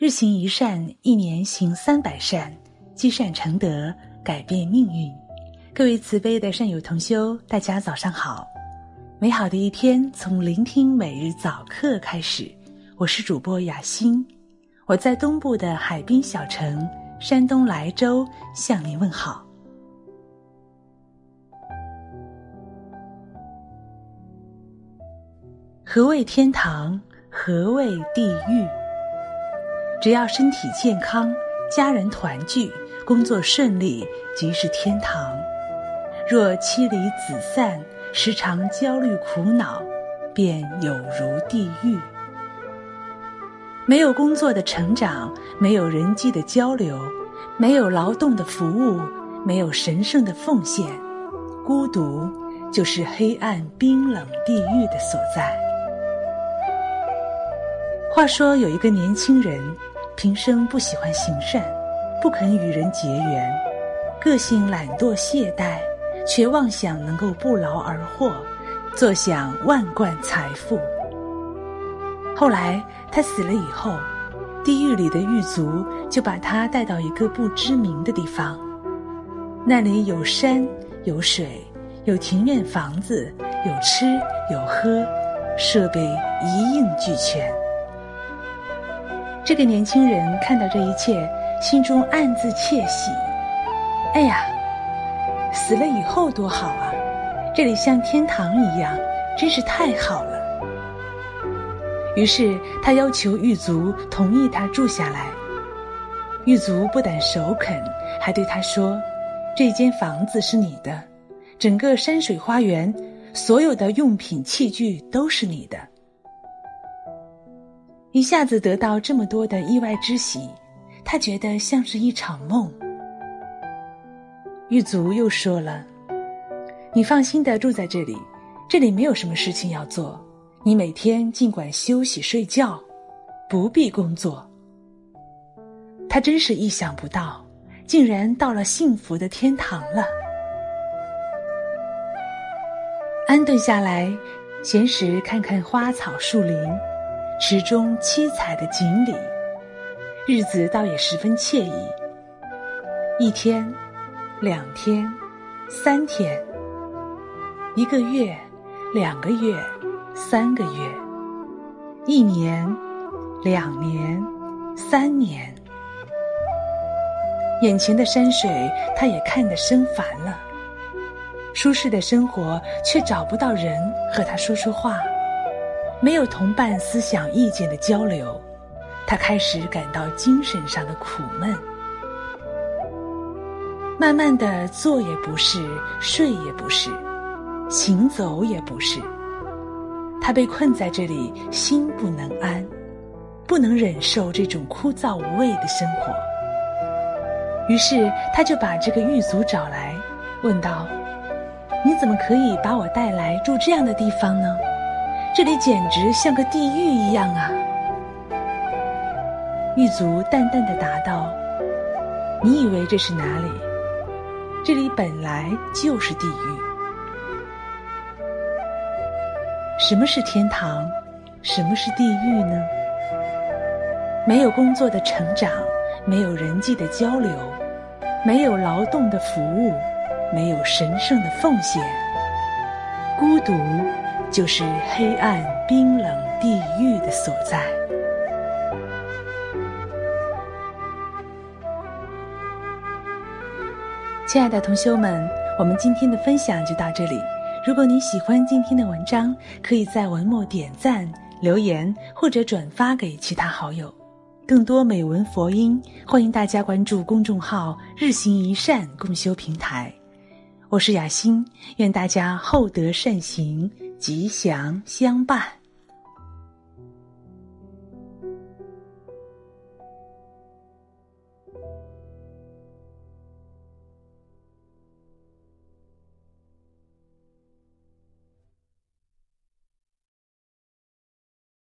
日行一善，一年行三百善，积善成德，改变命运。各位慈悲的善友同修，大家早上好！美好的一天从聆听每日早课开始。我是主播雅欣，我在东部的海滨小城山东莱州向您问好。何谓天堂？何谓地狱？只要身体健康，家人团聚，工作顺利，即是天堂；若妻离子散，时常焦虑苦恼，便有如地狱。没有工作的成长，没有人际的交流，没有劳动的服务，没有神圣的奉献，孤独就是黑暗冰冷地狱的所在。话说，有一个年轻人。平生不喜欢行善，不肯与人结缘，个性懒惰懈怠，却妄想能够不劳而获，坐享万贯财富。后来他死了以后，地狱里的狱卒就把他带到一个不知名的地方，那里有山有水，有庭院房子，有吃有喝，设备一应俱全。这个年轻人看到这一切，心中暗自窃喜。哎呀，死了以后多好啊！这里像天堂一样，真是太好了。于是他要求狱卒同意他住下来。狱卒不但首肯，还对他说：“这间房子是你的，整个山水花园，所有的用品器具都是你的。”一下子得到这么多的意外之喜，他觉得像是一场梦。狱卒又说了：“你放心的住在这里，这里没有什么事情要做，你每天尽管休息睡觉，不必工作。”他真是意想不到，竟然到了幸福的天堂了。安顿下来，闲时看看花草树林。池中七彩的锦鲤，日子倒也十分惬意。一天，两天，三天，一个月，两个月，三个月，一年，两年，三年。眼前的山水，他也看得生烦了。舒适的生活，却找不到人和他说说话。没有同伴思想意见的交流，他开始感到精神上的苦闷。慢慢的，坐也不是，睡也不是，行走也不是。他被困在这里，心不能安，不能忍受这种枯燥无味的生活。于是，他就把这个狱卒找来，问道：“你怎么可以把我带来住这样的地方呢？”这里简直像个地狱一样啊！狱卒淡淡的答道：“你以为这是哪里？这里本来就是地狱。什么是天堂？什么是地狱呢？没有工作的成长，没有人际的交流，没有劳动的服务，没有神圣的奉献，孤独。”就是黑暗、冰冷地狱的所在。亲爱的同修们，我们今天的分享就到这里。如果你喜欢今天的文章，可以在文末点赞、留言或者转发给其他好友。更多美文佛音，欢迎大家关注公众号“日行一善共修平台”。我是雅欣，愿大家厚德善行。吉祥相伴。